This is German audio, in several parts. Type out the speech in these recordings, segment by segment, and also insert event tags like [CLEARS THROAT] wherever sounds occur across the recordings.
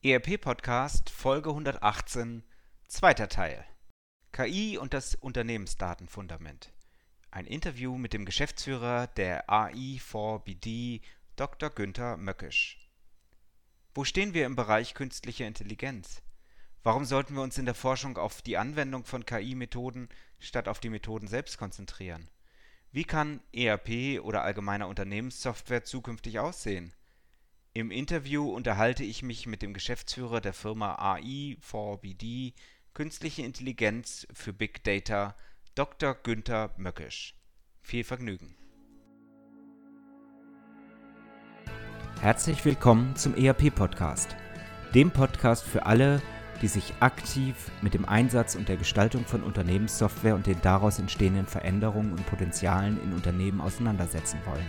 ERP-Podcast Folge 118, zweiter Teil. KI und das Unternehmensdatenfundament. Ein Interview mit dem Geschäftsführer der AI4BD, Dr. Günther Möckisch. Wo stehen wir im Bereich künstlicher Intelligenz? Warum sollten wir uns in der Forschung auf die Anwendung von KI-Methoden statt auf die Methoden selbst konzentrieren? Wie kann ERP oder allgemeiner Unternehmenssoftware zukünftig aussehen? Im Interview unterhalte ich mich mit dem Geschäftsführer der Firma AI4BD Künstliche Intelligenz für Big Data, Dr. Günther Möckisch. Viel Vergnügen. Herzlich willkommen zum ERP-Podcast, dem Podcast für alle, die sich aktiv mit dem Einsatz und der Gestaltung von Unternehmenssoftware und den daraus entstehenden Veränderungen und Potenzialen in Unternehmen auseinandersetzen wollen.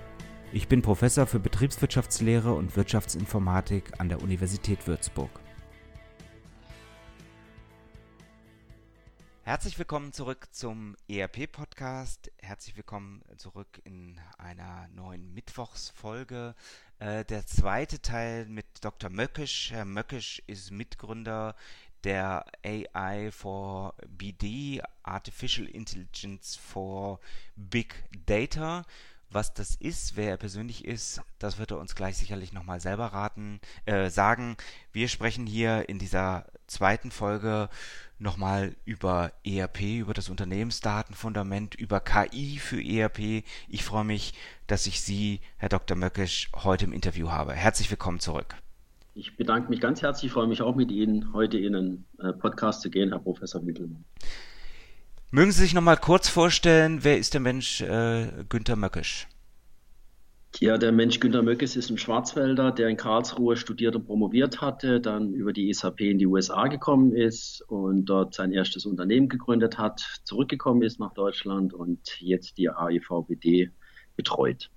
Ich bin Professor für Betriebswirtschaftslehre und Wirtschaftsinformatik an der Universität Würzburg. Herzlich willkommen zurück zum ERP-Podcast. Herzlich willkommen zurück in einer neuen Mittwochsfolge. Äh, der zweite Teil mit Dr. Möckisch. Herr Möckisch ist Mitgründer der AI for BD, Artificial Intelligence for Big Data. Was das ist, wer er persönlich ist, das wird er uns gleich sicherlich nochmal selber raten, äh, sagen. Wir sprechen hier in dieser zweiten Folge nochmal über ERP, über das Unternehmensdatenfundament, über KI für ERP. Ich freue mich, dass ich Sie, Herr Dr. Möckisch, heute im Interview habe. Herzlich willkommen zurück. Ich bedanke mich ganz herzlich, ich freue mich auch mit Ihnen heute in einen äh, Podcast zu gehen, Herr Professor Mittelmann. Mögen Sie sich noch mal kurz vorstellen, wer ist der Mensch äh, Günther Möckisch? Ja, der Mensch Günter Möckes ist ein Schwarzwälder, der in Karlsruhe studiert und promoviert hatte, dann über die SAP in die USA gekommen ist und dort sein erstes Unternehmen gegründet hat, zurückgekommen ist nach Deutschland und jetzt die AIVBD betreut.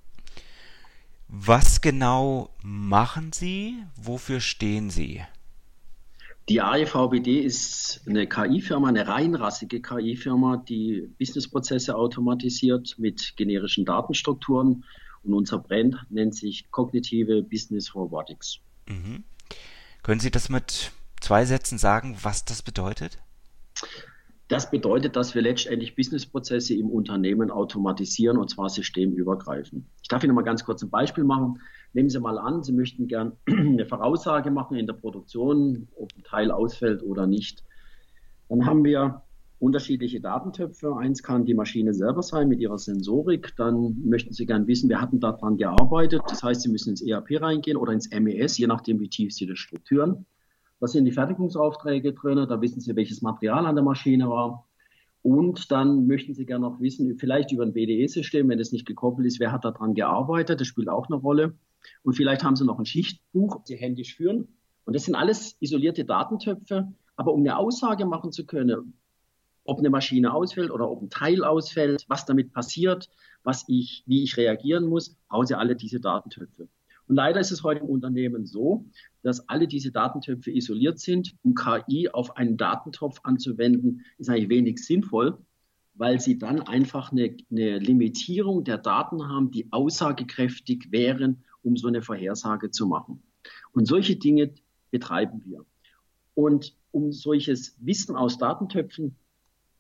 Was genau machen Sie? Wofür stehen Sie? Die AEVBD ist eine KI-Firma, eine reinrassige KI-Firma, die Businessprozesse automatisiert mit generischen Datenstrukturen. Und unser Brand nennt sich Kognitive Business Robotics. Mhm. Können Sie das mit zwei Sätzen sagen, was das bedeutet? Das bedeutet, dass wir letztendlich Businessprozesse im Unternehmen automatisieren und zwar systemübergreifend. Ich darf Ihnen mal ganz kurz ein Beispiel machen. Nehmen Sie mal an, Sie möchten gern [CLEARS THROAT] eine Voraussage machen in der Produktion, ob ein Teil ausfällt oder nicht. Dann haben wir unterschiedliche Datentöpfe. Eins kann die Maschine selber sein mit ihrer Sensorik. Dann möchten Sie gern wissen, wer hat denn daran gearbeitet. Das heißt, Sie müssen ins ERP reingehen oder ins MES, je nachdem, wie tief Sie das strukturieren. Da sind die Fertigungsaufträge drin, da wissen Sie, welches Material an der Maschine war. Und dann möchten Sie gerne noch wissen, vielleicht über ein BDE-System, wenn es nicht gekoppelt ist, wer hat daran gearbeitet, das spielt auch eine Rolle. Und vielleicht haben Sie noch ein Schichtbuch, das Sie händisch führen. Und das sind alles isolierte Datentöpfe. Aber um eine Aussage machen zu können, ob eine Maschine ausfällt oder ob ein Teil ausfällt, was damit passiert, was ich, wie ich reagieren muss, brauchen Sie alle diese Datentöpfe. Und leider ist es heute im Unternehmen so, dass alle diese Datentöpfe isoliert sind. Um KI auf einen Datentopf anzuwenden, ist eigentlich wenig sinnvoll, weil sie dann einfach eine, eine Limitierung der Daten haben, die aussagekräftig wären, um so eine Vorhersage zu machen. Und solche Dinge betreiben wir. Und um solches Wissen aus Datentöpfen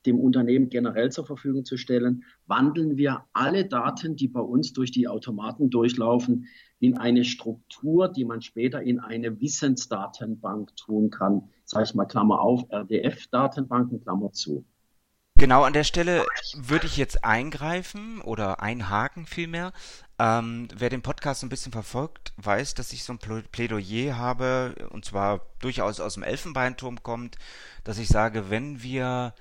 dem Unternehmen generell zur Verfügung zu stellen, wandeln wir alle Daten, die bei uns durch die Automaten durchlaufen, in eine Struktur, die man später in eine Wissensdatenbank tun kann. Sage ich mal Klammer auf, RDF-Datenbanken, Klammer zu. Genau an der Stelle würde ich jetzt eingreifen oder einhaken vielmehr. Ähm, wer den Podcast ein bisschen verfolgt, weiß, dass ich so ein Plädoyer habe, und zwar durchaus aus dem Elfenbeinturm kommt, dass ich sage, wenn wir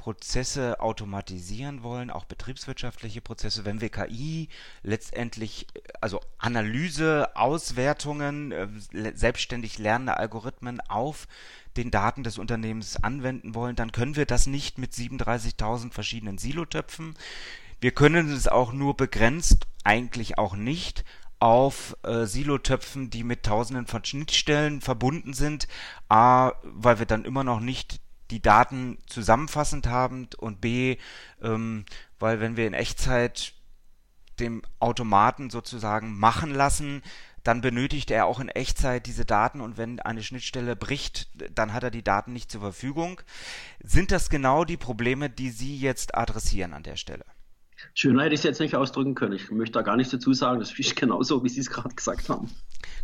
Prozesse automatisieren wollen, auch betriebswirtschaftliche Prozesse, wenn wir KI letztendlich, also Analyse, Auswertungen, äh, selbstständig lernende Algorithmen auf den Daten des Unternehmens anwenden wollen, dann können wir das nicht mit 37.000 verschiedenen Silotöpfen. Wir können es auch nur begrenzt, eigentlich auch nicht, auf äh, Silotöpfen, die mit tausenden von Schnittstellen verbunden sind. A, weil wir dann immer noch nicht die Daten zusammenfassend haben und B, ähm, weil wenn wir in Echtzeit dem Automaten sozusagen machen lassen, dann benötigt er auch in Echtzeit diese Daten und wenn eine Schnittstelle bricht, dann hat er die Daten nicht zur Verfügung. Sind das genau die Probleme, die Sie jetzt adressieren an der Stelle? Schöner hätte ich es jetzt nicht ausdrücken können. Ich möchte da gar nichts dazu sagen. Das ist genauso, wie Sie es gerade gesagt haben.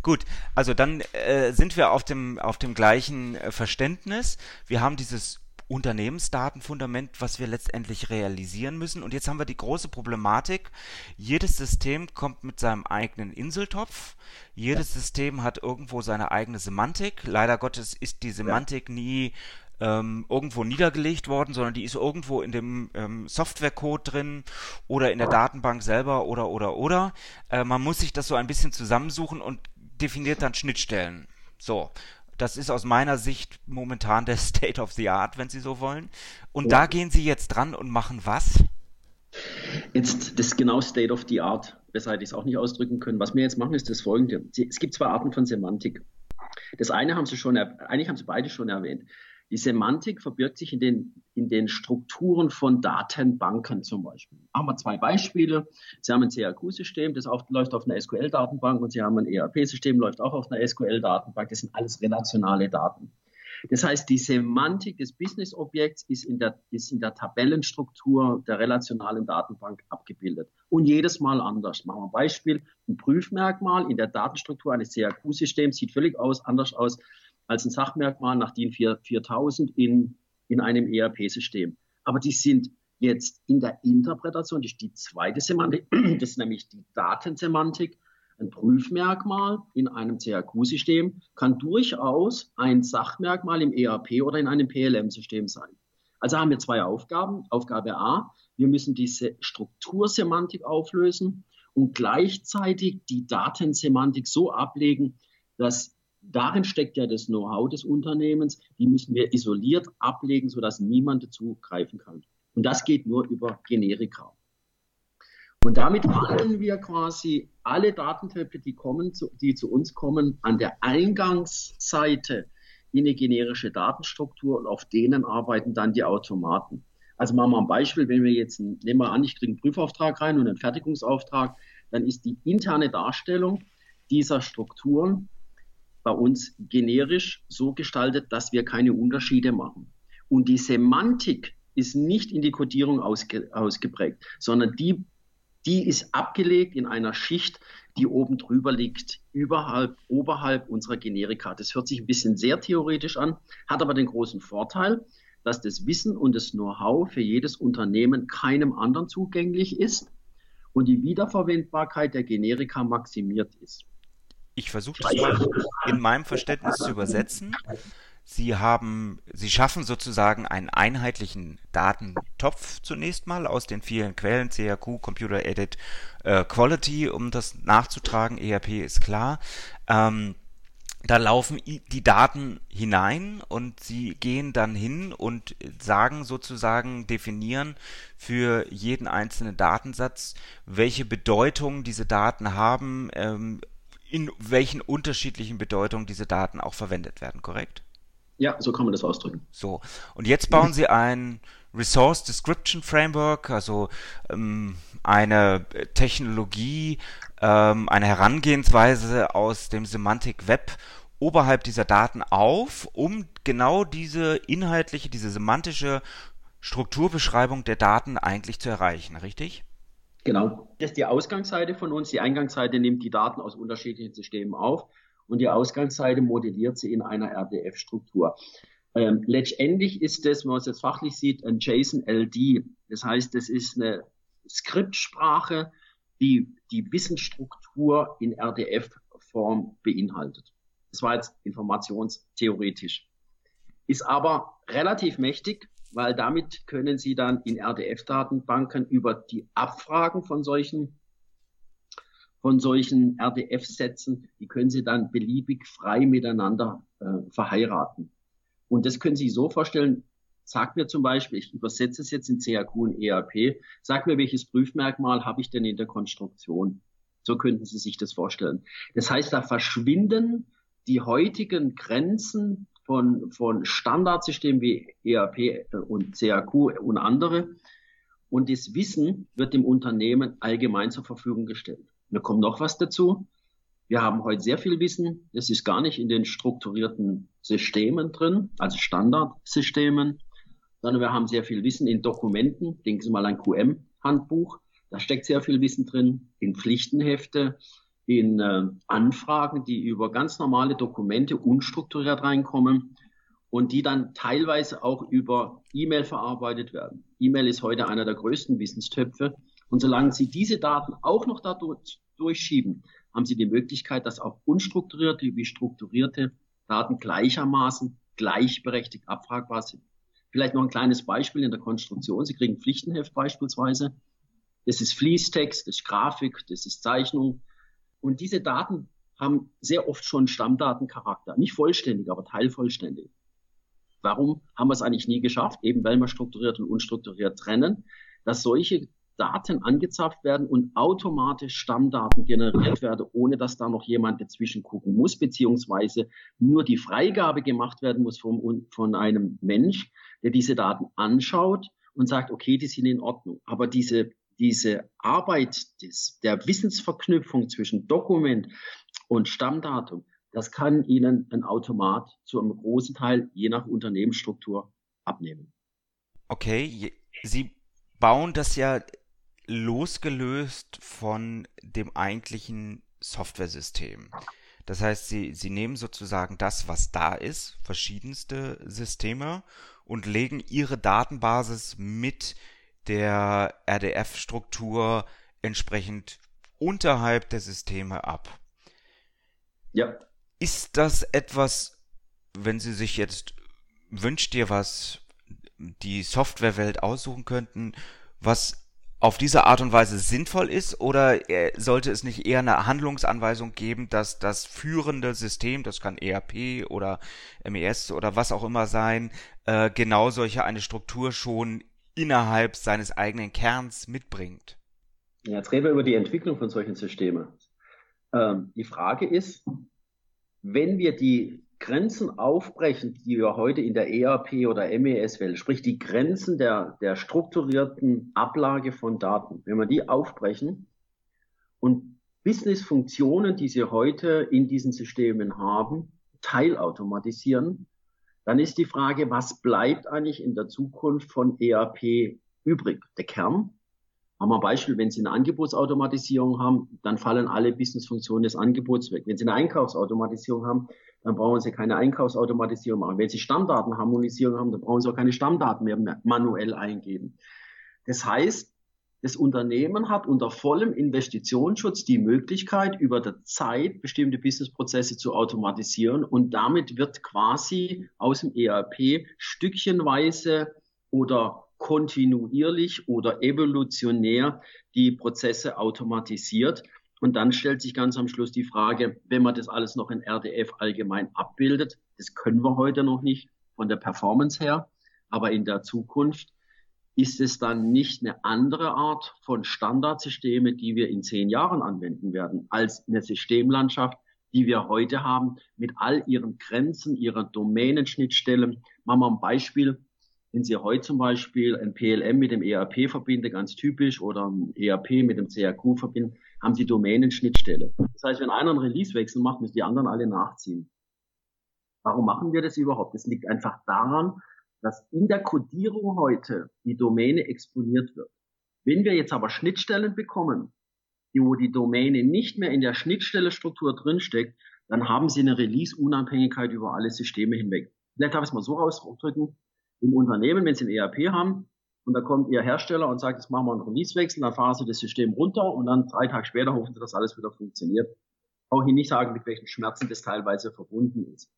Gut, also dann äh, sind wir auf dem, auf dem gleichen äh, Verständnis. Wir haben dieses Unternehmensdatenfundament, was wir letztendlich realisieren müssen. Und jetzt haben wir die große Problematik. Jedes System kommt mit seinem eigenen Inseltopf. Jedes ja. System hat irgendwo seine eigene Semantik. Leider Gottes ist die Semantik ja. nie ähm, irgendwo niedergelegt worden, sondern die ist irgendwo in dem ähm, Softwarecode drin oder in der Datenbank selber oder oder oder. Äh, man muss sich das so ein bisschen zusammensuchen und definiert dann Schnittstellen. So. Das ist aus meiner Sicht momentan der [LAUGHS] State of the Art, wenn Sie so wollen. Und ja. da gehen Sie jetzt dran und machen was? Jetzt, das ist genau State of the Art. Hätte ich es auch nicht ausdrücken können. Was wir jetzt machen, ist das folgende. Es gibt zwei Arten von Semantik. Das eine haben Sie schon, eigentlich haben Sie beide schon erwähnt. Die Semantik verbirgt sich in den, in den Strukturen von Datenbanken zum Beispiel. Machen wir zwei Beispiele. Sie haben ein CRQ-System, das auf, läuft auf einer SQL-Datenbank und Sie haben ein ERP-System, läuft auch auf einer SQL-Datenbank. Das sind alles relationale Daten. Das heißt, die Semantik des Business-Objekts ist in, der, ist in der Tabellenstruktur der relationalen Datenbank abgebildet. Und jedes Mal anders. Machen wir ein Beispiel. Ein Prüfmerkmal in der Datenstruktur eines CRQ-Systems sieht völlig aus, anders aus als ein Sachmerkmal nach DIN 4000 in, in einem ERP-System. Aber die sind jetzt in der Interpretation, das ist die zweite Semantik, [CLEARS THROAT] das ist nämlich die Datensemantik. Ein Prüfmerkmal in einem CRQ-System kann durchaus ein Sachmerkmal im ERP oder in einem PLM-System sein. Also haben wir zwei Aufgaben. Aufgabe A, wir müssen diese Struktursemantik auflösen und gleichzeitig die Datensemantik so ablegen, dass darin steckt ja das Know-how des Unternehmens. Die müssen wir isoliert ablegen, sodass niemand dazugreifen kann. Und das geht nur über Generika. Und damit handeln wir quasi alle Datentöpfe, die, kommen, die zu uns kommen, an der Eingangsseite in eine generische Datenstruktur und auf denen arbeiten dann die Automaten. Also machen wir ein Beispiel, wenn wir jetzt, nehmen wir an, ich kriege einen Prüfauftrag rein und einen Fertigungsauftrag, dann ist die interne Darstellung dieser Strukturen bei uns generisch so gestaltet, dass wir keine Unterschiede machen. Und die Semantik ist nicht in die Codierung ausge, ausgeprägt, sondern die, die ist abgelegt in einer Schicht, die oben drüber liegt, überhalb, oberhalb unserer Generika. Das hört sich ein bisschen sehr theoretisch an, hat aber den großen Vorteil, dass das Wissen und das Know-how für jedes Unternehmen keinem anderen zugänglich ist und die Wiederverwendbarkeit der Generika maximiert ist. Ich versuche das mal in meinem Verständnis zu übersetzen. Sie haben, Sie schaffen sozusagen einen einheitlichen Datentopf zunächst mal aus den vielen Quellen, CRQ, Computer Edit, äh, Quality, um das nachzutragen, ERP ist klar. Ähm, da laufen die Daten hinein und sie gehen dann hin und sagen sozusagen, definieren für jeden einzelnen Datensatz, welche Bedeutung diese Daten haben, ähm, in welchen unterschiedlichen Bedeutungen diese Daten auch verwendet werden, korrekt? Ja, so kann man das ausdrücken. So, und jetzt bauen Sie ein Resource Description Framework, also ähm, eine Technologie, ähm, eine Herangehensweise aus dem Semantic Web oberhalb dieser Daten auf, um genau diese inhaltliche, diese semantische Strukturbeschreibung der Daten eigentlich zu erreichen, richtig? Genau. Das ist die Ausgangsseite von uns. Die Eingangsseite nimmt die Daten aus unterschiedlichen Systemen auf und die Ausgangsseite modelliert sie in einer RDF-Struktur. Ähm, letztendlich ist das, wenn man es jetzt fachlich sieht, ein JSON-LD. Das heißt, das ist eine Skriptsprache, die die Wissensstruktur in RDF-Form beinhaltet. Das war jetzt informationstheoretisch. Ist aber relativ mächtig, weil damit können Sie dann in RDF-Datenbanken über die Abfragen von solchen von solchen RDF-Sätzen, die können Sie dann beliebig frei miteinander äh, verheiraten. Und das können Sie sich so vorstellen, sag mir zum Beispiel, ich übersetze es jetzt in CAQ und ERP, sag mir, welches Prüfmerkmal habe ich denn in der Konstruktion? So könnten Sie sich das vorstellen. Das heißt, da verschwinden die heutigen Grenzen von, von Standardsystemen wie ERP und CAQ und andere. Und das Wissen wird dem Unternehmen allgemein zur Verfügung gestellt. Da kommt noch was dazu. Wir haben heute sehr viel Wissen. Das ist gar nicht in den strukturierten Systemen drin, also Standardsystemen, sondern wir haben sehr viel Wissen in Dokumenten. Denken Sie mal an QM-Handbuch. Da steckt sehr viel Wissen drin, in Pflichtenhefte, in äh, Anfragen, die über ganz normale Dokumente unstrukturiert reinkommen und die dann teilweise auch über E-Mail verarbeitet werden. E-Mail ist heute einer der größten Wissenstöpfe. Und solange Sie diese Daten auch noch da durchschieben, haben Sie die Möglichkeit, dass auch unstrukturierte wie strukturierte Daten gleichermaßen gleichberechtigt abfragbar sind. Vielleicht noch ein kleines Beispiel in der Konstruktion. Sie kriegen Pflichtenheft beispielsweise. Das ist Fließtext, das ist Grafik, das ist Zeichnung. Und diese Daten haben sehr oft schon Stammdatencharakter. Nicht vollständig, aber teilvollständig. Warum haben wir es eigentlich nie geschafft? Eben weil wir strukturiert und unstrukturiert trennen, dass solche Daten angezapft werden und automatisch Stammdaten generiert werden, ohne dass da noch jemand dazwischen gucken muss, beziehungsweise nur die Freigabe gemacht werden muss vom, von einem Mensch, der diese Daten anschaut und sagt, okay, die sind in Ordnung. Aber diese diese Arbeit des, der Wissensverknüpfung zwischen Dokument und Stammdatum, das kann Ihnen ein Automat zu einem großen Teil je nach Unternehmensstruktur abnehmen. Okay, Sie bauen das ja losgelöst von dem eigentlichen Softwaresystem. Das heißt, Sie, Sie nehmen sozusagen das, was da ist, verschiedenste Systeme, und legen Ihre Datenbasis mit der RDF-Struktur entsprechend unterhalb der Systeme ab. Ja. Ist das etwas, wenn Sie sich jetzt wünscht dir was die Softwarewelt aussuchen könnten, was auf diese Art und Weise sinnvoll ist oder äh, sollte es nicht eher eine Handlungsanweisung geben, dass das führende System, das kann ERP oder MES oder was auch immer sein, äh, genau solche eine Struktur schon innerhalb seines eigenen Kerns mitbringt. Jetzt reden wir über die Entwicklung von solchen Systemen. Ähm, die Frage ist, wenn wir die Grenzen aufbrechen, die wir heute in der ERP oder MES-Welt, sprich die Grenzen der, der strukturierten Ablage von Daten, wenn wir die aufbrechen und Business-Funktionen, die Sie heute in diesen Systemen haben, teilautomatisieren, dann ist die Frage, was bleibt eigentlich in der Zukunft von ERP übrig? Der Kern. Haben wir ein Beispiel, wenn Sie eine Angebotsautomatisierung haben, dann fallen alle Businessfunktionen des Angebots weg. Wenn Sie eine Einkaufsautomatisierung haben, dann brauchen Sie keine Einkaufsautomatisierung machen. Wenn Sie Stammdatenharmonisierung haben, dann brauchen Sie auch keine Stammdaten mehr manuell eingeben. Das heißt, das Unternehmen hat unter vollem Investitionsschutz die Möglichkeit, über der Zeit bestimmte Businessprozesse zu automatisieren und damit wird quasi aus dem ERP stückchenweise oder kontinuierlich oder evolutionär die Prozesse automatisiert. Und dann stellt sich ganz am Schluss die Frage, wenn man das alles noch in RDF allgemein abbildet, das können wir heute noch nicht von der Performance her, aber in der Zukunft ist es dann nicht eine andere Art von Standardsysteme, die wir in zehn Jahren anwenden werden, als eine Systemlandschaft, die wir heute haben, mit all ihren Grenzen, ihrer Domänenschnittstellen. Machen wir ein Beispiel. Wenn Sie heute zum Beispiel ein PLM mit dem ERP verbinden, ganz typisch, oder ein ERP mit dem CAQ verbinden, haben Sie Domänenschnittstelle. Das heißt, wenn einer einen Releasewechsel macht, müssen die anderen alle nachziehen. Warum machen wir das überhaupt? Das liegt einfach daran, dass in der Codierung heute die Domäne exponiert wird. Wenn wir jetzt aber Schnittstellen bekommen, wo die Domäne nicht mehr in der Schnittstellestruktur drinsteckt, dann haben Sie eine Release-Unabhängigkeit über alle Systeme hinweg. Vielleicht darf ich es mal so ausdrücken. Im Unternehmen, wenn Sie ein ERP haben und da kommt Ihr Hersteller und sagt, jetzt machen wir einen Release-Wechsel, dann fahren Sie das System runter und dann drei Tage später hoffen Sie, dass alles wieder funktioniert. Auch Ihnen nicht sagen, mit welchen Schmerzen das teilweise verbunden ist.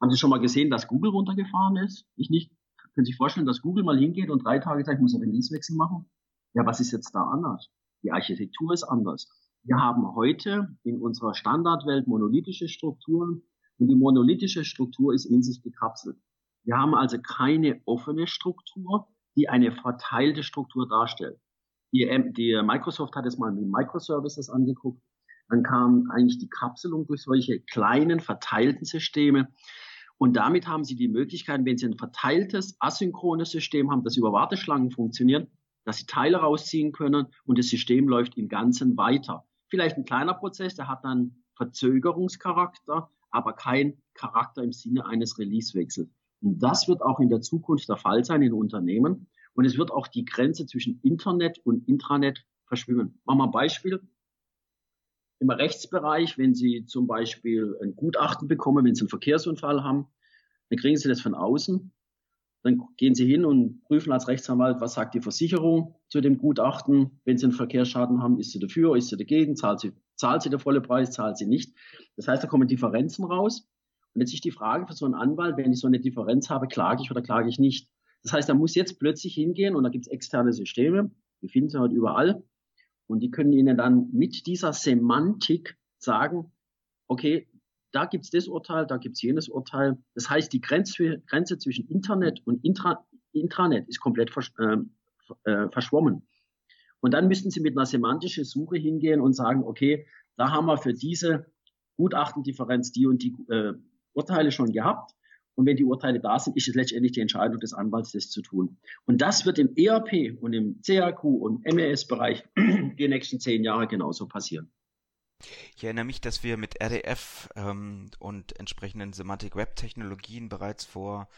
Haben Sie schon mal gesehen, dass Google runtergefahren ist? Ich nicht. Können Sie sich vorstellen, dass Google mal hingeht und drei Tage sagt, ich muss einen Releasewechsel machen? Ja, was ist jetzt da anders? Die Architektur ist anders. Wir haben heute in unserer Standardwelt monolithische Strukturen und die monolithische Struktur ist in sich gekapselt. Wir haben also keine offene Struktur, die eine verteilte Struktur darstellt. Die, die Microsoft hat es mal mit Microservices angeguckt. Dann kam eigentlich die Kapselung durch solche kleinen verteilten Systeme. Und damit haben Sie die Möglichkeit, wenn Sie ein verteiltes, asynchrones System haben, das über Warteschlangen funktioniert, dass Sie Teile rausziehen können und das System läuft im Ganzen weiter. Vielleicht ein kleiner Prozess, der hat dann Verzögerungscharakter, aber kein Charakter im Sinne eines Releasewechsels. Und das wird auch in der Zukunft der Fall sein in Unternehmen. Und es wird auch die Grenze zwischen Internet und Intranet verschwimmen. Machen wir ein Beispiel. Im Rechtsbereich, wenn Sie zum Beispiel ein Gutachten bekommen, wenn Sie einen Verkehrsunfall haben, dann kriegen Sie das von außen. Dann gehen Sie hin und prüfen als Rechtsanwalt, was sagt die Versicherung zu dem Gutachten. Wenn Sie einen Verkehrsschaden haben, ist sie dafür, ist sie dagegen, zahlt sie, zahlt sie der volle Preis, zahlt sie nicht. Das heißt, da kommen Differenzen raus. Und jetzt ist die Frage für so einen Anwalt, wenn ich so eine Differenz habe, klage ich oder klage ich nicht. Das heißt, er muss jetzt plötzlich hingehen und da gibt es externe Systeme, die finden Sie heute überall. Und die können Ihnen dann mit dieser Semantik sagen, okay, da gibt's das Urteil, da gibt's jenes Urteil. Das heißt, die Grenze, Grenze zwischen Internet und Intra, Intranet ist komplett versch äh, äh, verschwommen. Und dann müssten Sie mit einer semantischen Suche hingehen und sagen, okay, da haben wir für diese Gutachtendifferenz die und die äh, Urteile schon gehabt. Und wenn die Urteile da sind, ist es letztendlich die Entscheidung des Anwalts, das zu tun. Und das wird im ERP und im CAQ und MES-Bereich [CLEARS THROAT] die nächsten zehn Jahre genauso passieren. Ich erinnere mich, dass wir mit RDF ähm, und entsprechenden Semantic Web Technologien bereits vor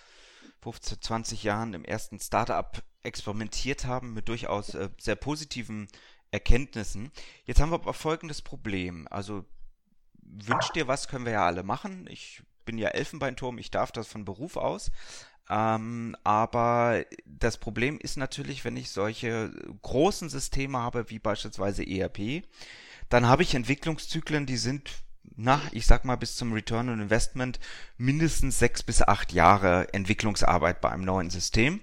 15, 20 Jahren im ersten Startup experimentiert haben mit durchaus äh, sehr positiven Erkenntnissen. Jetzt haben wir aber folgendes Problem. Also wünscht dir was, können wir ja alle machen. Ich bin ja Elfenbeinturm, ich darf das von Beruf aus. Ähm, aber das Problem ist natürlich, wenn ich solche großen Systeme habe, wie beispielsweise ERP, dann habe ich Entwicklungszyklen, die sind, na, ich sag mal, bis zum Return on Investment mindestens sechs bis acht Jahre Entwicklungsarbeit bei einem neuen System.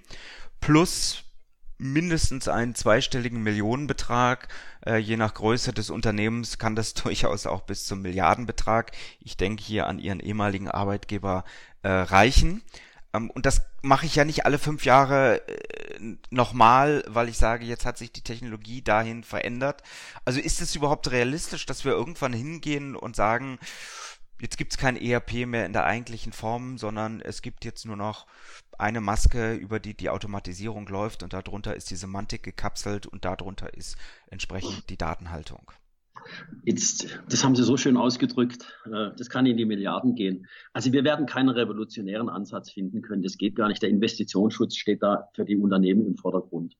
Plus mindestens einen zweistelligen Millionenbetrag. Äh, je nach Größe des Unternehmens kann das [LAUGHS] durchaus auch bis zum Milliardenbetrag, ich denke hier an Ihren ehemaligen Arbeitgeber, äh, reichen. Ähm, und das mache ich ja nicht alle fünf Jahre äh, nochmal, weil ich sage, jetzt hat sich die Technologie dahin verändert. Also ist es überhaupt realistisch, dass wir irgendwann hingehen und sagen, jetzt gibt es kein ERP mehr in der eigentlichen Form, sondern es gibt jetzt nur noch eine Maske, über die die Automatisierung läuft und darunter ist die Semantik gekapselt und darunter ist entsprechend die Datenhaltung. Jetzt, das haben Sie so schön ausgedrückt. Äh, das kann in die Milliarden gehen. Also wir werden keinen revolutionären Ansatz finden können. Das geht gar nicht. Der Investitionsschutz steht da für die Unternehmen im Vordergrund.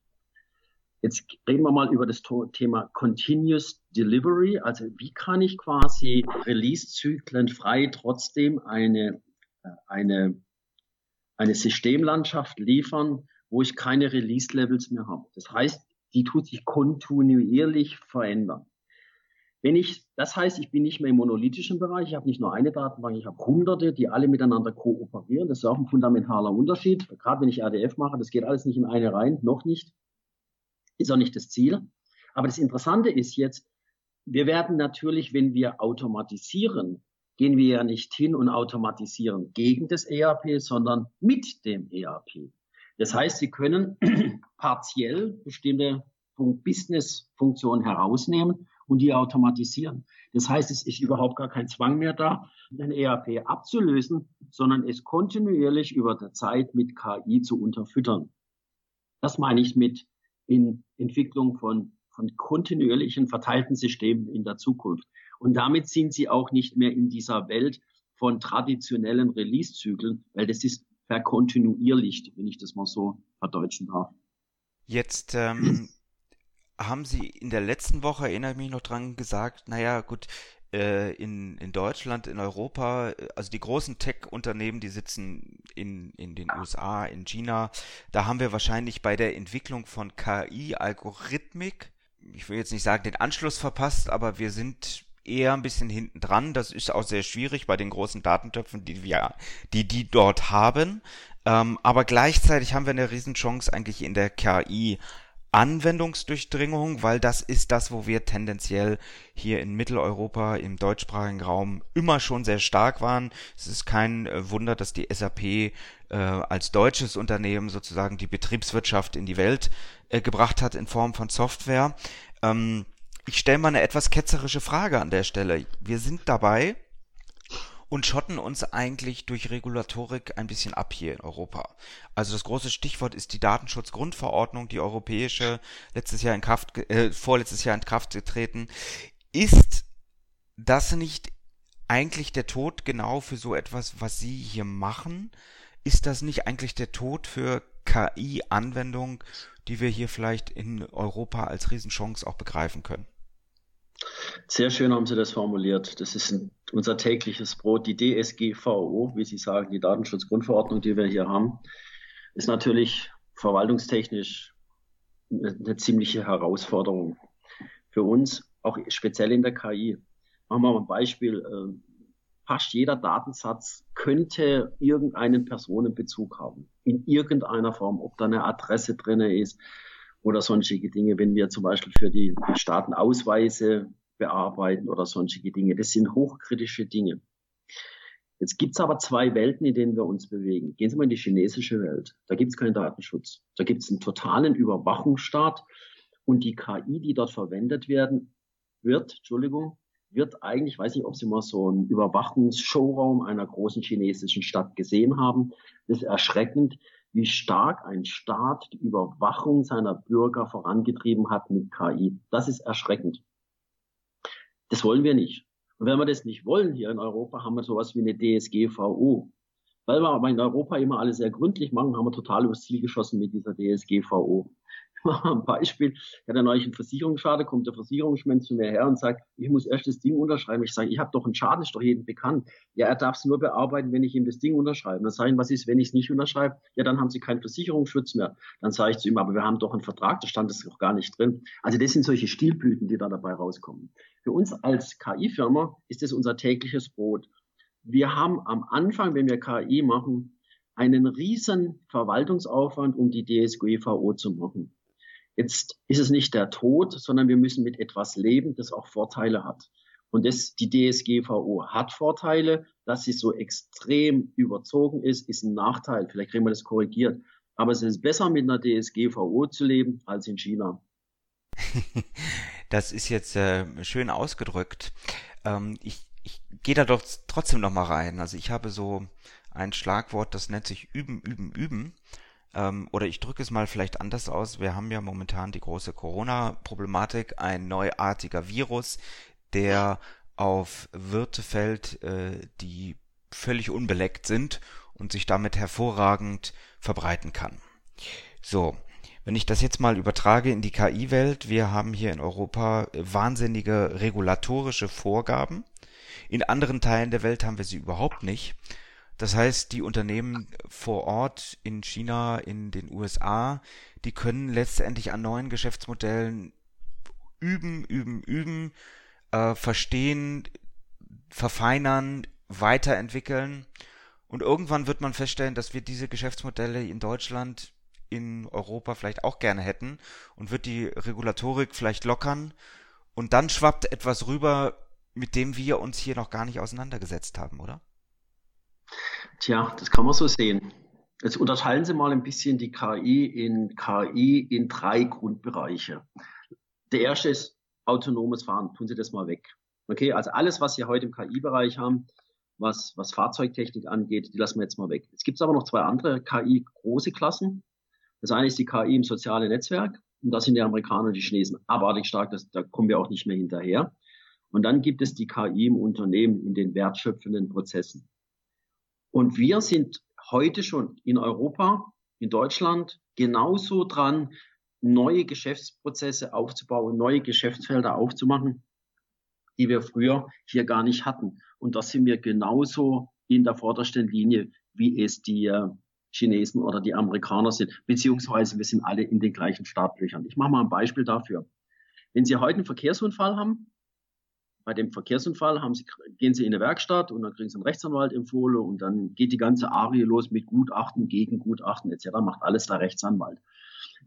Jetzt reden wir mal über das Thema Continuous Delivery. Also wie kann ich quasi Release-Zyklen frei trotzdem eine, äh, eine, eine Systemlandschaft liefern, wo ich keine Release-Levels mehr habe. Das heißt, die tut sich kontinuierlich verändern. Wenn ich, das heißt, ich bin nicht mehr im monolithischen Bereich, ich habe nicht nur eine Datenbank, ich habe hunderte, die alle miteinander kooperieren. Das ist auch ein fundamentaler Unterschied. Gerade wenn ich RDF mache, das geht alles nicht in eine rein, noch nicht. Ist auch nicht das Ziel. Aber das Interessante ist jetzt, wir werden natürlich, wenn wir automatisieren, gehen wir ja nicht hin und automatisieren gegen das ERP, sondern mit dem ERP. Das heißt, Sie können [CLEARS THROAT] partiell bestimmte Business-Funktionen herausnehmen und die automatisieren. Das heißt, es ist überhaupt gar kein Zwang mehr da, ein ERP abzulösen, sondern es kontinuierlich über der Zeit mit KI zu unterfüttern. Das meine ich mit in Entwicklung von, von kontinuierlichen verteilten Systemen in der Zukunft. Und damit sind sie auch nicht mehr in dieser Welt von traditionellen Release-Zyklen, weil das ist verkontinuierlich, wenn ich das mal so verdeutschen darf. Jetzt ähm, haben Sie in der letzten Woche, erinnere ich mich noch dran, gesagt, naja, gut, äh, in, in Deutschland, in Europa, also die großen Tech-Unternehmen, die sitzen in, in den USA, in China, da haben wir wahrscheinlich bei der Entwicklung von KI-Algorithmik, ich will jetzt nicht sagen, den Anschluss verpasst, aber wir sind eher ein bisschen hinten dran. Das ist auch sehr schwierig bei den großen Datentöpfen, die wir, die die dort haben. Ähm, aber gleichzeitig haben wir eine Riesenchance eigentlich in der KI. Anwendungsdurchdringung, weil das ist das, wo wir tendenziell hier in Mitteleuropa im deutschsprachigen Raum immer schon sehr stark waren. Es ist kein äh, Wunder, dass die SAP äh, als deutsches Unternehmen sozusagen die Betriebswirtschaft in die Welt äh, gebracht hat in Form von Software. Ähm, ich stelle mal eine etwas ketzerische Frage an der Stelle. Wir sind dabei, und schotten uns eigentlich durch Regulatorik ein bisschen ab hier in Europa. Also das große Stichwort ist die Datenschutzgrundverordnung, die europäische, letztes Jahr in Kraft, äh, vorletztes Jahr in Kraft getreten. Ist das nicht eigentlich der Tod genau für so etwas, was Sie hier machen? Ist das nicht eigentlich der Tod für KI-Anwendung, die wir hier vielleicht in Europa als Riesenchance auch begreifen können? Sehr schön haben Sie das formuliert. Das ist ein, unser tägliches Brot. Die DSGVO, wie Sie sagen, die Datenschutzgrundverordnung, die wir hier haben, ist natürlich verwaltungstechnisch eine, eine ziemliche Herausforderung für uns, auch speziell in der KI. Machen wir mal ein Beispiel. Ähm, fast jeder Datensatz könnte irgendeinen Personenbezug haben, in irgendeiner Form, ob da eine Adresse drin ist, oder sonstige Dinge, wenn wir zum Beispiel für die, die Staatenausweise bearbeiten oder sonstige Dinge. Das sind hochkritische Dinge. Jetzt gibt's aber zwei Welten, in denen wir uns bewegen. Gehen Sie mal in die chinesische Welt. Da gibt's keinen Datenschutz. Da gibt's einen totalen Überwachungsstaat und die KI, die dort verwendet werden, wird, Entschuldigung, wird eigentlich, weiß nicht, ob Sie mal so einen Überwachungsshowraum einer großen chinesischen Stadt gesehen haben. Das ist erschreckend wie stark ein Staat die Überwachung seiner Bürger vorangetrieben hat mit KI. Das ist erschreckend. Das wollen wir nicht. Und wenn wir das nicht wollen hier in Europa, haben wir sowas wie eine DSGVO. Weil wir aber in Europa immer alles sehr gründlich machen, haben wir total übers Ziel geschossen mit dieser DSGVO. Ein Beispiel. Ich hatte neulich einen Versicherungsschaden, kommt der Versicherungsmensch zu mir her und sagt, ich muss erst das Ding unterschreiben. Ich sage, ich habe doch einen Schaden, ist doch jedem bekannt. Ja, er darf es nur bearbeiten, wenn ich ihm das Ding unterschreibe. Dann sage ich, was ist, wenn ich es nicht unterschreibe? Ja, dann haben Sie keinen Versicherungsschutz mehr. Dann sage ich zu ihm, aber wir haben doch einen Vertrag, da stand das doch gar nicht drin. Also das sind solche Stilblüten, die da dabei rauskommen. Für uns als KI-Firma ist das unser tägliches Brot. Wir haben am Anfang, wenn wir KI machen, einen riesen Verwaltungsaufwand, um die DSGVO zu machen. Jetzt ist es nicht der Tod, sondern wir müssen mit etwas leben, das auch Vorteile hat. Und das, die DSGVO hat Vorteile, dass sie so extrem überzogen ist, ist ein Nachteil. Vielleicht kriegen wir das korrigiert. Aber es ist besser, mit einer DSGVO zu leben, als in China. Das ist jetzt äh, schön ausgedrückt. Ähm, ich ich gehe da doch trotzdem noch mal rein. Also ich habe so ein Schlagwort, das nennt sich üben, üben, üben. Ähm, oder ich drücke es mal vielleicht anders aus. Wir haben ja momentan die große Corona-Problematik, ein neuartiger Virus, der auf Wirte fällt, äh, die völlig unbeleckt sind und sich damit hervorragend verbreiten kann. So, wenn ich das jetzt mal übertrage in die KI-Welt, wir haben hier in Europa wahnsinnige regulatorische Vorgaben. In anderen Teilen der Welt haben wir sie überhaupt nicht. Das heißt, die Unternehmen vor Ort in China, in den USA, die können letztendlich an neuen Geschäftsmodellen üben, üben, üben, äh, verstehen, verfeinern, weiterentwickeln. Und irgendwann wird man feststellen, dass wir diese Geschäftsmodelle in Deutschland, in Europa vielleicht auch gerne hätten und wird die Regulatorik vielleicht lockern. Und dann schwappt etwas rüber, mit dem wir uns hier noch gar nicht auseinandergesetzt haben, oder? Tja, das kann man so sehen. Jetzt unterteilen Sie mal ein bisschen die KI in KI in drei Grundbereiche. Der erste ist autonomes Fahren. Tun Sie das mal weg. Okay, also alles, was Sie heute im KI-Bereich haben, was, was Fahrzeugtechnik angeht, die lassen wir jetzt mal weg. Jetzt gibt es aber noch zwei andere KI-große Klassen. Das eine ist die KI im sozialen Netzwerk. Und da sind die Amerikaner und die Chinesen abartig stark. Das, da kommen wir auch nicht mehr hinterher. Und dann gibt es die KI im Unternehmen in den wertschöpfenden Prozessen. Und wir sind heute schon in Europa, in Deutschland genauso dran, neue Geschäftsprozesse aufzubauen, neue Geschäftsfelder aufzumachen, die wir früher hier gar nicht hatten. Und das sind wir genauso in der vordersten Linie, wie es die äh, Chinesen oder die Amerikaner sind, beziehungsweise wir sind alle in den gleichen Startlöchern. Ich mache mal ein Beispiel dafür. Wenn Sie heute einen Verkehrsunfall haben, bei dem Verkehrsunfall haben sie, gehen Sie in eine Werkstatt und dann kriegen Sie einen Rechtsanwalt empfohlen und dann geht die ganze Arie los mit Gutachten, Gegengutachten etc. Macht alles der Rechtsanwalt.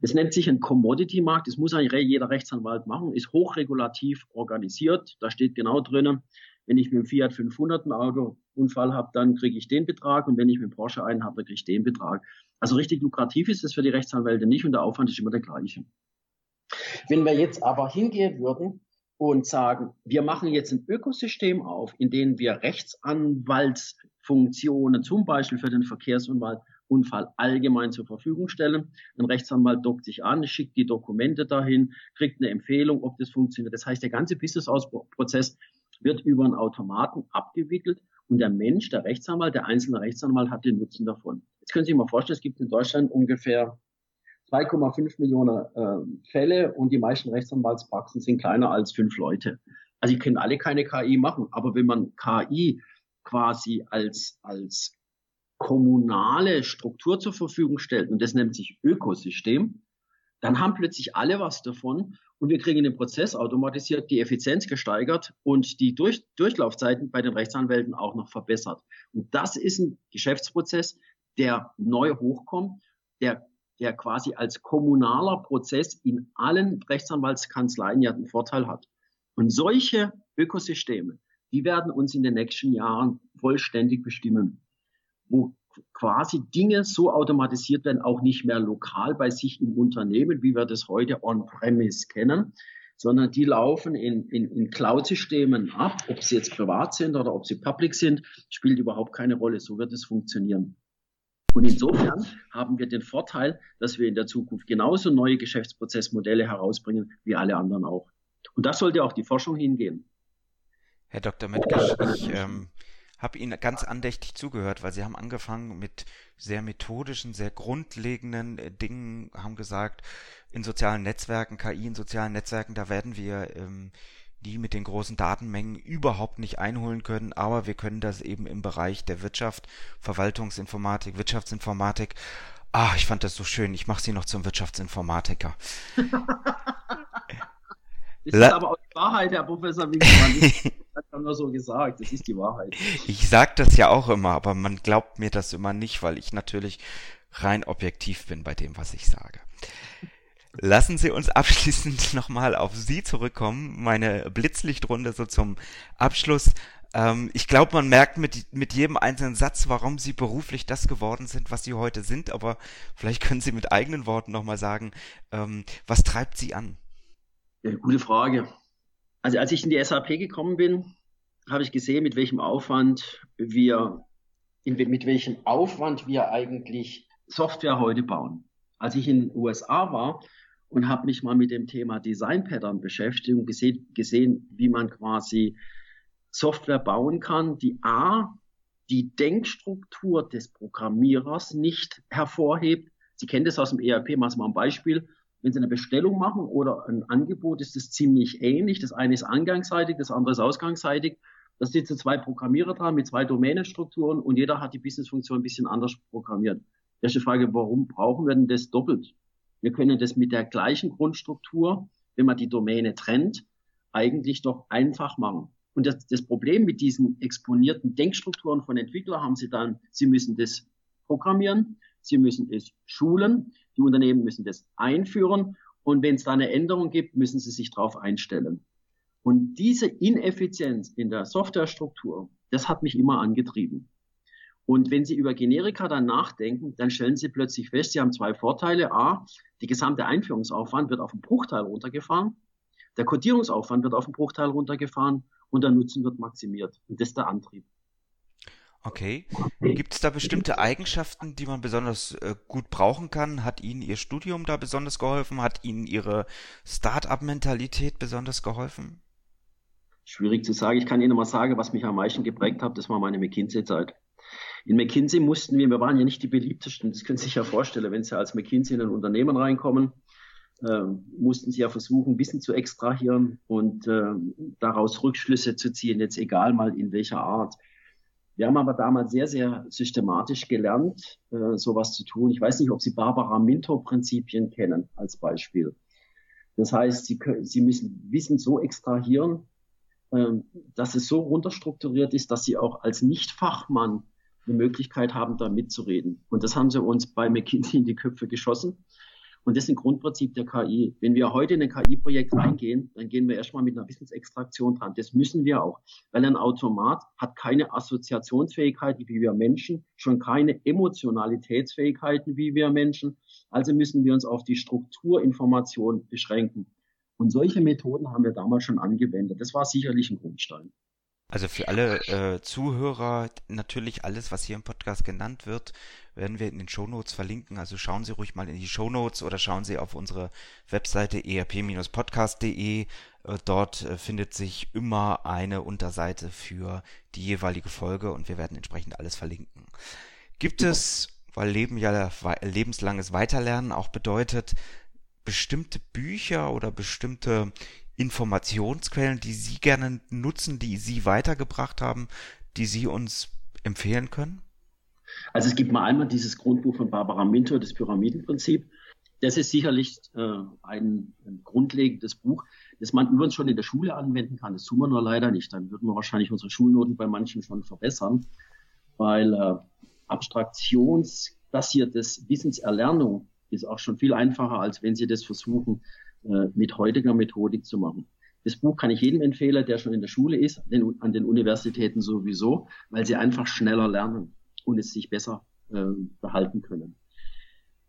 Es nennt sich ein Commodity-Markt. Das muss eigentlich jeder Rechtsanwalt machen. Ist hochregulativ organisiert. Da steht genau drinnen, wenn ich mit dem Fiat 500 einen Autounfall habe, dann kriege ich den Betrag und wenn ich mit dem Porsche einen habe, dann kriege ich den Betrag. Also richtig lukrativ ist das für die Rechtsanwälte nicht und der Aufwand ist immer der gleiche. Wenn wir jetzt aber hingehen würden und sagen, wir machen jetzt ein Ökosystem auf, in dem wir Rechtsanwaltsfunktionen, zum Beispiel für den Verkehrsunfall, Unfall allgemein zur Verfügung stellen. Ein Rechtsanwalt dockt sich an, schickt die Dokumente dahin, kriegt eine Empfehlung, ob das funktioniert. Das heißt, der ganze Business-Prozess wird über einen Automaten abgewickelt und der Mensch, der Rechtsanwalt, der einzelne Rechtsanwalt hat den Nutzen davon. Jetzt können Sie sich mal vorstellen, es gibt in Deutschland ungefähr 2,5 Millionen äh, Fälle und die meisten Rechtsanwaltspraxen sind kleiner als fünf Leute. Also die können alle keine KI machen, aber wenn man KI quasi als, als kommunale Struktur zur Verfügung stellt, und das nennt sich Ökosystem, dann haben plötzlich alle was davon und wir kriegen den Prozess automatisiert, die Effizienz gesteigert und die Durch Durchlaufzeiten bei den Rechtsanwälten auch noch verbessert. Und das ist ein Geschäftsprozess, der neu hochkommt, der, der quasi als kommunaler Prozess in allen Rechtsanwaltskanzleien ja einen Vorteil hat. Und solche Ökosysteme, die werden uns in den nächsten Jahren vollständig bestimmen wo quasi Dinge so automatisiert werden, auch nicht mehr lokal bei sich im Unternehmen, wie wir das heute on-premise kennen, sondern die laufen in, in, in Cloud-Systemen ab. Ob sie jetzt privat sind oder ob sie public sind, spielt überhaupt keine Rolle. So wird es funktionieren. Und insofern haben wir den Vorteil, dass wir in der Zukunft genauso neue Geschäftsprozessmodelle herausbringen wie alle anderen auch. Und das sollte auch die Forschung hingehen. Herr Dr. Metkisch, ich ähm, habe Ihnen ganz andächtig zugehört, weil Sie haben angefangen mit sehr methodischen, sehr grundlegenden äh, Dingen, haben gesagt, in sozialen Netzwerken, KI in sozialen Netzwerken, da werden wir ähm, die mit den großen Datenmengen überhaupt nicht einholen können, aber wir können das eben im Bereich der Wirtschaft, Verwaltungsinformatik, Wirtschaftsinformatik. Ah, ich fand das so schön. Ich mache Sie noch zum Wirtschaftsinformatiker. [LAUGHS] Das ist aber auch die Wahrheit, Herr Professor Winkelmann. [LAUGHS] Das hat nur so gesagt. Das ist die Wahrheit. Ich sage das ja auch immer, aber man glaubt mir das immer nicht, weil ich natürlich rein objektiv bin bei dem, was ich sage. Lassen Sie uns [LAUGHS] abschließend nochmal auf Sie zurückkommen. Meine Blitzlichtrunde so zum Abschluss. Ähm, ich glaube, man merkt mit, mit jedem einzelnen Satz, warum Sie beruflich das geworden sind, was Sie heute sind. Aber vielleicht können Sie mit eigenen Worten nochmal sagen, ähm, was treibt Sie an? Ja, gute Frage. Also als ich in die SAP gekommen bin, habe ich gesehen, mit welchem Aufwand wir, mit welchem Aufwand wir eigentlich Software heute bauen. Als ich in den USA war und habe mich mal mit dem Thema Design Pattern beschäftigt und gesehen, gesehen, wie man quasi Software bauen kann, die A, die Denkstruktur des Programmierers nicht hervorhebt. Sie kennen das aus dem ERP, machen wir mal ein Beispiel. Wenn Sie eine Bestellung machen oder ein Angebot, ist es ziemlich ähnlich. Das eine ist eingangsseitig, das andere ist ausgangsseitig. Da sitzen zwei Programmierer dran mit zwei Domänenstrukturen und jeder hat die Businessfunktion ein bisschen anders programmiert. Erste Frage, warum brauchen wir denn das doppelt? Wir können das mit der gleichen Grundstruktur, wenn man die Domäne trennt, eigentlich doch einfach machen. Und das, das Problem mit diesen exponierten Denkstrukturen von Entwicklern haben sie dann, sie müssen das programmieren, sie müssen es schulen, die Unternehmen müssen das einführen und wenn es da eine Änderung gibt, müssen sie sich darauf einstellen. Und diese Ineffizienz in der Softwarestruktur, das hat mich immer angetrieben. Und wenn Sie über Generika dann nachdenken, dann stellen Sie plötzlich fest, Sie haben zwei Vorteile. A, die gesamte Einführungsaufwand wird auf einen Bruchteil runtergefahren. Der Codierungsaufwand wird auf einen Bruchteil runtergefahren und der Nutzen wird maximiert. Und das ist der Antrieb. Okay. Gibt es da bestimmte Eigenschaften, die man besonders äh, gut brauchen kann? Hat Ihnen Ihr Studium da besonders geholfen? Hat Ihnen Ihre Start-up-Mentalität besonders geholfen? Schwierig zu sagen. Ich kann Ihnen mal sagen, was mich am meisten geprägt hat, das war meine McKinsey-Zeit. In McKinsey mussten wir, wir waren ja nicht die beliebtesten, das können Sie sich ja vorstellen, wenn Sie als McKinsey in ein Unternehmen reinkommen, äh, mussten Sie ja versuchen, Wissen zu extrahieren und äh, daraus Rückschlüsse zu ziehen, jetzt egal mal in welcher Art. Wir haben aber damals sehr, sehr systematisch gelernt, äh, sowas zu tun. Ich weiß nicht, ob Sie Barbara Minto-Prinzipien kennen als Beispiel. Das heißt, Sie, können, Sie müssen Wissen so extrahieren, ähm, dass es so runterstrukturiert ist, dass sie auch als Nichtfachmann eine Möglichkeit haben, da mitzureden. Und das haben sie uns bei McKinsey in die Köpfe geschossen. Und das ist ein Grundprinzip der KI. Wenn wir heute in ein KI-Projekt reingehen, dann gehen wir erstmal mit einer Wissensextraktion dran. Das müssen wir auch, weil ein Automat hat keine Assoziationsfähigkeit wie wir Menschen, schon keine Emotionalitätsfähigkeiten wie wir Menschen. Also müssen wir uns auf die Strukturinformation beschränken. Und solche Methoden haben wir damals schon angewendet. Das war sicherlich ein Grundstein. Also für alle äh, Zuhörer natürlich alles, was hier im Podcast genannt wird, werden wir in den Shownotes verlinken. Also schauen Sie ruhig mal in die Shownotes oder schauen Sie auf unsere Webseite erp-podcast.de. Äh, dort äh, findet sich immer eine Unterseite für die jeweilige Folge und wir werden entsprechend alles verlinken. Gibt es, weil Leben ja lebenslanges Weiterlernen auch bedeutet, bestimmte Bücher oder bestimmte Informationsquellen, die Sie gerne nutzen, die Sie weitergebracht haben, die Sie uns empfehlen können? Also es gibt mal einmal dieses Grundbuch von Barbara Minter, das Pyramidenprinzip. Das ist sicherlich äh, ein, ein, grundlegendes Buch, das man übrigens schon in der Schule anwenden kann. Das tun wir nur leider nicht. Dann würden wir wahrscheinlich unsere Schulnoten bei manchen schon verbessern, weil äh, abstraktionsbasiertes Wissenserlernung ist auch schon viel einfacher, als wenn Sie das versuchen, äh, mit heutiger Methodik zu machen. Das Buch kann ich jedem empfehlen, der schon in der Schule ist, an den Universitäten sowieso, weil sie einfach schneller lernen und es sich besser äh, behalten können.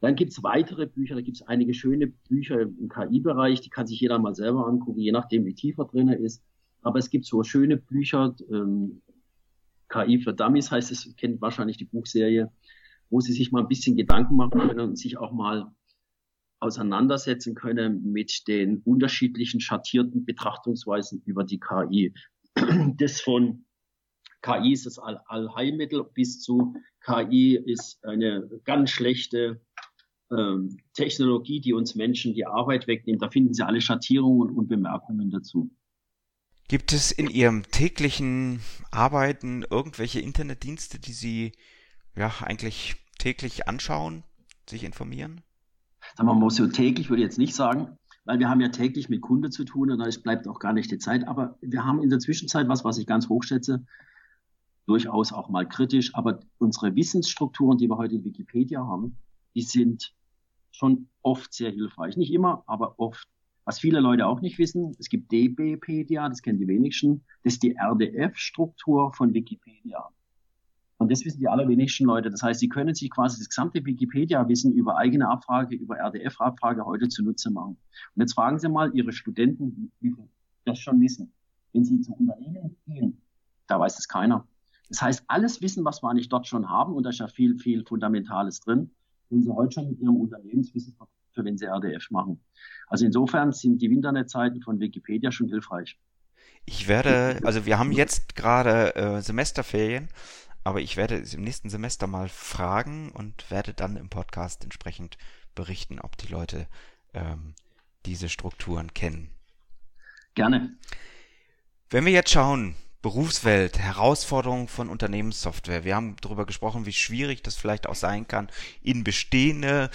Dann gibt's weitere Bücher, da gibt's einige schöne Bücher im KI-Bereich, die kann sich jeder mal selber angucken, je nachdem, wie tiefer drin er ist. Aber es gibt so schöne Bücher, ähm, KI für Dummies heißt es, kennt wahrscheinlich die Buchserie, wo sie sich mal ein bisschen Gedanken machen können und sich auch mal auseinandersetzen können mit den unterschiedlichen schattierten Betrachtungsweisen über die KI. [CLEARS THROAT] Das von KI ist das Allheilmittel bis zu KI ist eine ganz schlechte ähm, Technologie, die uns Menschen die Arbeit wegnimmt. Da finden Sie alle Schattierungen und Bemerkungen dazu. Gibt es in Ihrem täglichen Arbeiten irgendwelche Internetdienste, die Sie ja eigentlich täglich anschauen, sich informieren? Sagen wir mal so täglich, würde ich jetzt nicht sagen, weil wir haben ja täglich mit Kunden zu tun und da bleibt auch gar nicht die Zeit. Aber wir haben in der Zwischenzeit was, was ich ganz hoch schätze, durchaus auch mal kritisch, aber unsere Wissensstrukturen, die wir heute in Wikipedia haben, die sind schon oft sehr hilfreich. Nicht immer, aber oft. Was viele Leute auch nicht wissen, es gibt DBpedia, das kennen die wenigsten, das ist die RDF-Struktur von Wikipedia. Und das wissen die allerwenigsten Leute. Das heißt, sie können sich quasi das gesamte Wikipedia-Wissen über eigene Abfrage, über RDF-Abfrage heute zunutze machen. Und jetzt fragen Sie mal Ihre Studenten, wie viel das schon wissen. Wenn Sie zu Unternehmen gehen, da weiß es keiner. Das heißt, alles Wissen, was wir eigentlich dort schon haben, und da ist ja viel, viel Fundamentales drin, wenn Sie heute schon mit Ihrem Unternehmenswissen für wenn Sie RDF machen. Also insofern sind die Internetseiten von Wikipedia schon hilfreich. Ich werde, also wir haben jetzt gerade äh, Semesterferien aber ich werde es im nächsten Semester mal fragen und werde dann im Podcast entsprechend berichten, ob die Leute ähm, diese Strukturen kennen. Gerne. Wenn wir jetzt schauen, Berufswelt, Herausforderungen von Unternehmenssoftware. Wir haben darüber gesprochen, wie schwierig das vielleicht auch sein kann, in bestehende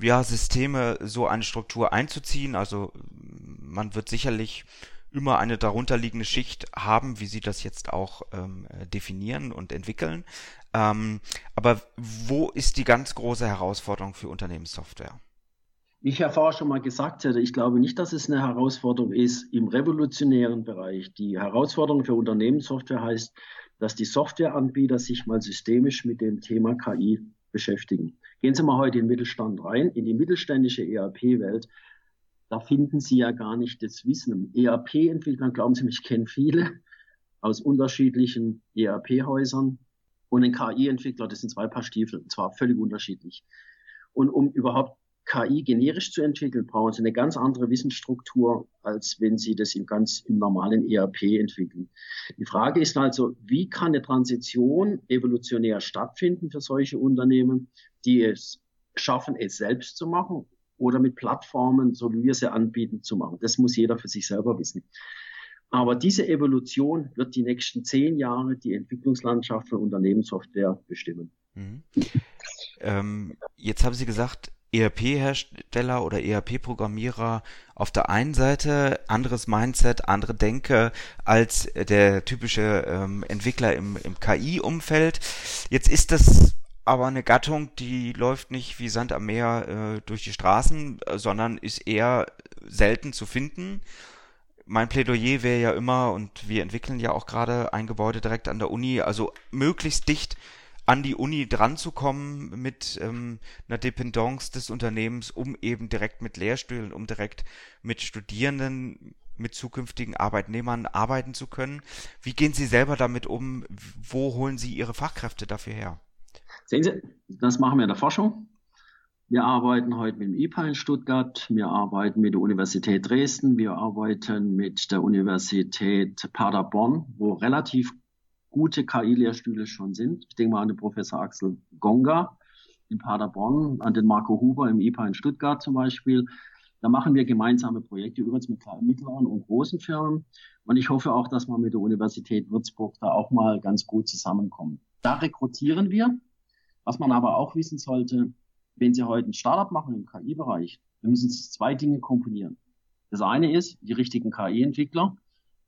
ja, Systeme so eine Struktur einzuziehen. Also man wird sicherlich immer eine darunterliegende Schicht haben, wie Sie das jetzt auch ähm, definieren und entwickeln. Ähm, aber wo ist die ganz große Herausforderung für Unternehmenssoftware? Wie ich ja vorher schon mal gesagt hätte, ich glaube nicht, dass es eine Herausforderung ist im revolutionären Bereich. Die Herausforderung für Unternehmenssoftware heißt, dass die Softwareanbieter sich mal systemisch mit dem Thema KI beschäftigen. Gehen Sie mal heute in den Mittelstand rein, in die mittelständische ERP-Welt da finden Sie ja gar nicht das Wissen. ERP-Entwickler, glauben Sie mich, ich kenne viele aus unterschiedlichen ERP-Häusern. Und ein KI-Entwickler, das sind zwei Paar Stiefel, und zwar völlig unterschiedlich. Und um überhaupt KI generisch zu entwickeln, brauchen Sie eine ganz andere Wissensstruktur, als wenn Sie das im ganz im normalen ERP entwickeln. Die Frage ist also, wie kann eine Transition evolutionär stattfinden für solche Unternehmen, die es schaffen, es selbst zu machen oder mit Plattformen, so wie wir sie anbieten, zu machen. Das muss jeder für sich selber wissen. Aber diese Evolution wird die nächsten zehn Jahre die Entwicklungslandschaft von Unternehmenssoftware bestimmen. Mhm. Ähm, jetzt haben Sie gesagt, ERP-Hersteller oder ERP-Programmierer auf der einen Seite anderes Mindset, andere Denke als der typische ähm, Entwickler im, im KI-Umfeld. Jetzt ist das aber eine Gattung, die läuft nicht wie Sand am Meer äh, durch die Straßen, sondern ist eher selten zu finden. Mein Plädoyer wäre ja immer, und wir entwickeln ja auch gerade ein Gebäude direkt an der Uni, also möglichst dicht an die Uni dran zu kommen mit ähm, einer Dependance des Unternehmens, um eben direkt mit Lehrstühlen, um direkt mit Studierenden, mit zukünftigen Arbeitnehmern arbeiten zu können. Wie gehen Sie selber damit um? Wo holen Sie Ihre Fachkräfte dafür her? Sehen Sie, das machen wir in der Forschung. Wir arbeiten heute mit dem IPA in Stuttgart, wir arbeiten mit der Universität Dresden, wir arbeiten mit der Universität Paderborn, wo relativ gute KI-Lehrstühle schon sind. Ich denke mal an den Professor Axel Gonga in Paderborn, an den Marco Huber im IPA in Stuttgart zum Beispiel. Da machen wir gemeinsame Projekte übrigens mit mittleren und großen Firmen. Und ich hoffe auch, dass wir mit der Universität Würzburg da auch mal ganz gut zusammenkommen. Da rekrutieren wir. Was man aber auch wissen sollte, wenn Sie heute ein Startup machen im KI-Bereich, dann müssen Sie zwei Dinge komponieren. Das eine ist die richtigen KI-Entwickler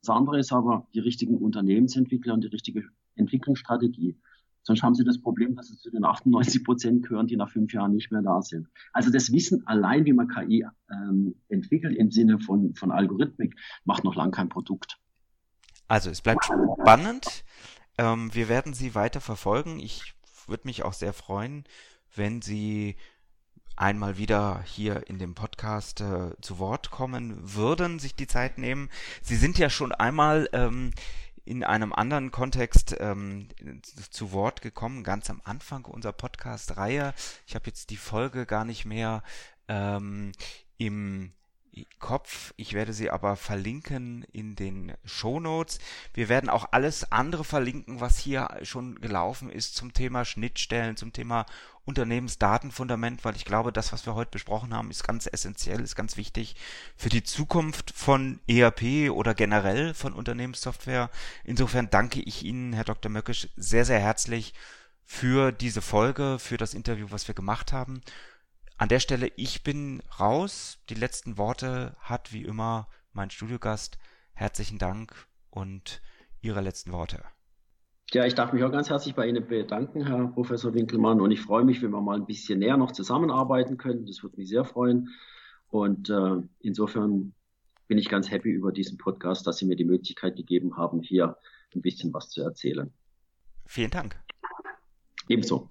das andere ist aber die richtigen Unternehmensentwickler und die richtige Entwicklungsstrategie. Sonst haben sie das Problem, dass sie zu den 98 Prozent gehören, die nach fünf Jahren nicht mehr da sind. Also das Wissen allein, wie man KI ähm, entwickelt im Sinne von, von Algorithmik, macht noch lang kein Produkt. Also es bleibt spannend. Ähm, wir werden Sie weiter verfolgen. Ich würde mich auch sehr freuen, wenn Sie einmal wieder hier in dem Podcast äh, zu Wort kommen würden, sich die Zeit nehmen. Sie sind ja schon einmal ähm, in einem anderen Kontext ähm, zu Wort gekommen, ganz am Anfang unserer Podcast-Reihe. Ich habe jetzt die Folge gar nicht mehr ähm, im Kopf. Ich werde sie aber verlinken in den Show Notes. Wir werden auch alles andere verlinken, was hier schon gelaufen ist zum Thema Schnittstellen, zum Thema Unternehmensdatenfundament, weil ich glaube, das, was wir heute besprochen haben, ist ganz essentiell, ist ganz wichtig für die Zukunft von ERP oder generell von Unternehmenssoftware. Insofern danke ich Ihnen, Herr Dr. Möckisch, sehr, sehr herzlich für diese Folge, für das Interview, was wir gemacht haben an der Stelle, ich bin raus. Die letzten Worte hat wie immer mein Studiogast. Herzlichen Dank und Ihre letzten Worte. Ja, ich darf mich auch ganz herzlich bei Ihnen bedanken, Herr Professor Winkelmann. Und ich freue mich, wenn wir mal ein bisschen näher noch zusammenarbeiten können. Das würde mich sehr freuen. Und äh, insofern bin ich ganz happy über diesen Podcast, dass Sie mir die Möglichkeit gegeben haben, hier ein bisschen was zu erzählen. Vielen Dank. Ebenso.